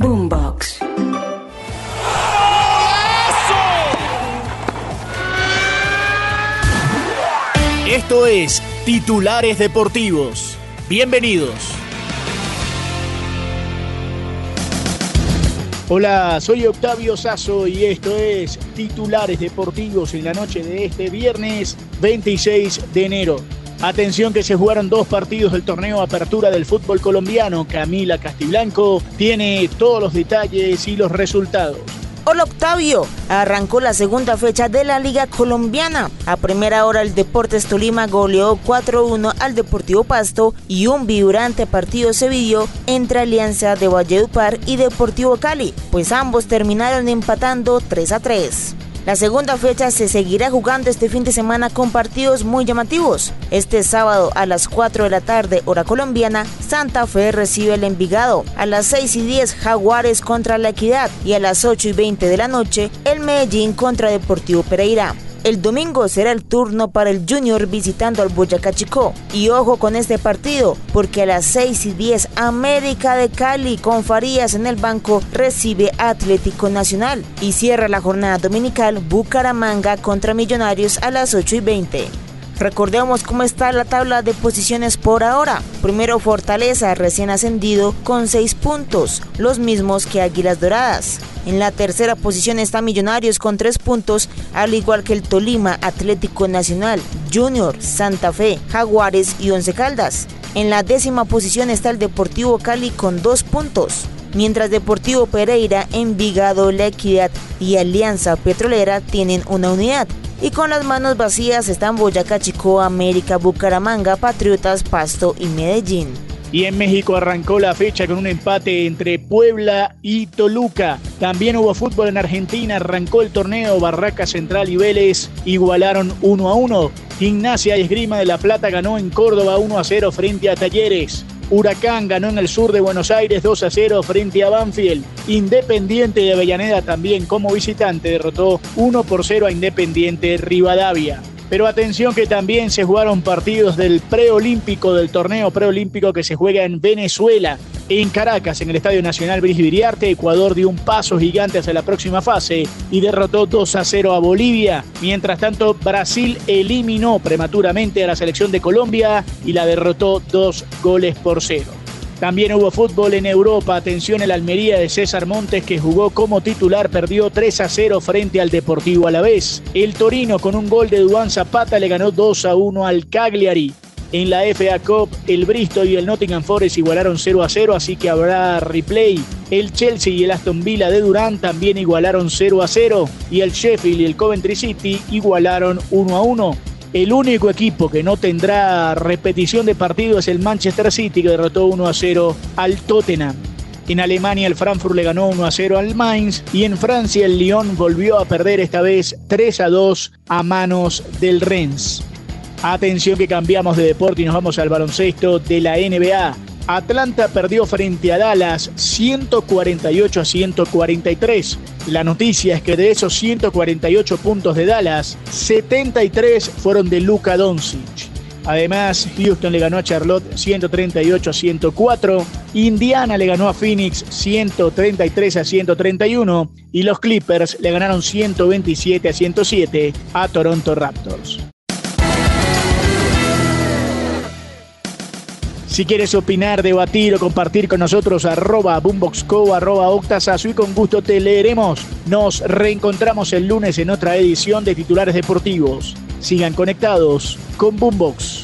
Boombox. Esto es Titulares Deportivos. Bienvenidos. Hola, soy Octavio Sazo y esto es Titulares Deportivos en la noche de este viernes 26 de enero. Atención que se jugaron dos partidos del torneo Apertura del fútbol colombiano. Camila Castiblanco tiene todos los detalles y los resultados. Hola Octavio, arrancó la segunda fecha de la Liga Colombiana. A primera hora el Deportes Tolima goleó 4-1 al Deportivo Pasto y un vibrante partido se vivió entre Alianza de Valledupar y Deportivo Cali, pues ambos terminaron empatando 3-3. La segunda fecha se seguirá jugando este fin de semana con partidos muy llamativos. Este sábado a las 4 de la tarde, hora colombiana, Santa Fe recibe el Envigado. A las 6 y 10, Jaguares contra la Equidad. Y a las 8 y 20 de la noche, el Medellín contra Deportivo Pereira. El domingo será el turno para el Junior visitando al Boyacá Chico. Y ojo con este partido, porque a las 6 y 10 América de Cali con Farías en el banco recibe Atlético Nacional. Y cierra la jornada dominical Bucaramanga contra Millonarios a las 8 y 20. Recordemos cómo está la tabla de posiciones por ahora. Primero Fortaleza, recién ascendido, con 6 puntos, los mismos que Águilas Doradas. En la tercera posición está Millonarios con 3 puntos, al igual que el Tolima, Atlético Nacional, Junior, Santa Fe, Jaguares y Once Caldas. En la décima posición está el Deportivo Cali con 2 puntos mientras Deportivo Pereira, Envigado, La Equidad y Alianza Petrolera tienen una unidad. Y con las manos vacías están Boyacá Chico, América, Bucaramanga, Patriotas, Pasto y Medellín. Y en México arrancó la fecha con un empate entre Puebla y Toluca. También hubo fútbol en Argentina, arrancó el torneo Barraca Central y Vélez igualaron 1 a 1. Gimnasia y Esgrima de la Plata ganó en Córdoba 1 a 0 frente a Talleres. Huracán ganó en el sur de Buenos Aires 2 a 0 frente a Banfield. Independiente de Avellaneda también como visitante derrotó 1 por 0 a Independiente Rivadavia. Pero atención que también se jugaron partidos del preolímpico, del torneo preolímpico que se juega en Venezuela. En Caracas, en el Estadio Nacional Brice Viriarte, Ecuador dio un paso gigante hacia la próxima fase y derrotó 2 a 0 a Bolivia. Mientras tanto, Brasil eliminó prematuramente a la selección de Colombia y la derrotó dos goles por cero. También hubo fútbol en Europa. Atención, el Almería de César Montes, que jugó como titular, perdió 3 a 0 frente al Deportivo Alavés. El Torino, con un gol de Duan Zapata, le ganó 2 a 1 al Cagliari. En la FA Cup, el Bristol y el Nottingham Forest igualaron 0 a 0, así que habrá replay. El Chelsea y el Aston Villa de Durán también igualaron 0 a 0. Y el Sheffield y el Coventry City igualaron 1 a 1. El único equipo que no tendrá repetición de partido es el Manchester City, que derrotó 1 a 0 al Tottenham. En Alemania el Frankfurt le ganó 1 a 0 al Mainz y en Francia el Lyon volvió a perder esta vez 3 a 2 a manos del Rennes. Atención que cambiamos de deporte y nos vamos al baloncesto de la NBA. Atlanta perdió frente a Dallas 148 a 143. La noticia es que de esos 148 puntos de Dallas, 73 fueron de Luka Doncic. Además, Houston le ganó a Charlotte 138 a 104, Indiana le ganó a Phoenix 133 a 131 y los Clippers le ganaron 127 a 107 a Toronto Raptors. Si quieres opinar, debatir o compartir con nosotros, arroba boomboxco, arroba octasazo y con gusto te leeremos. Nos reencontramos el lunes en otra edición de Titulares Deportivos. Sigan conectados con Boombox.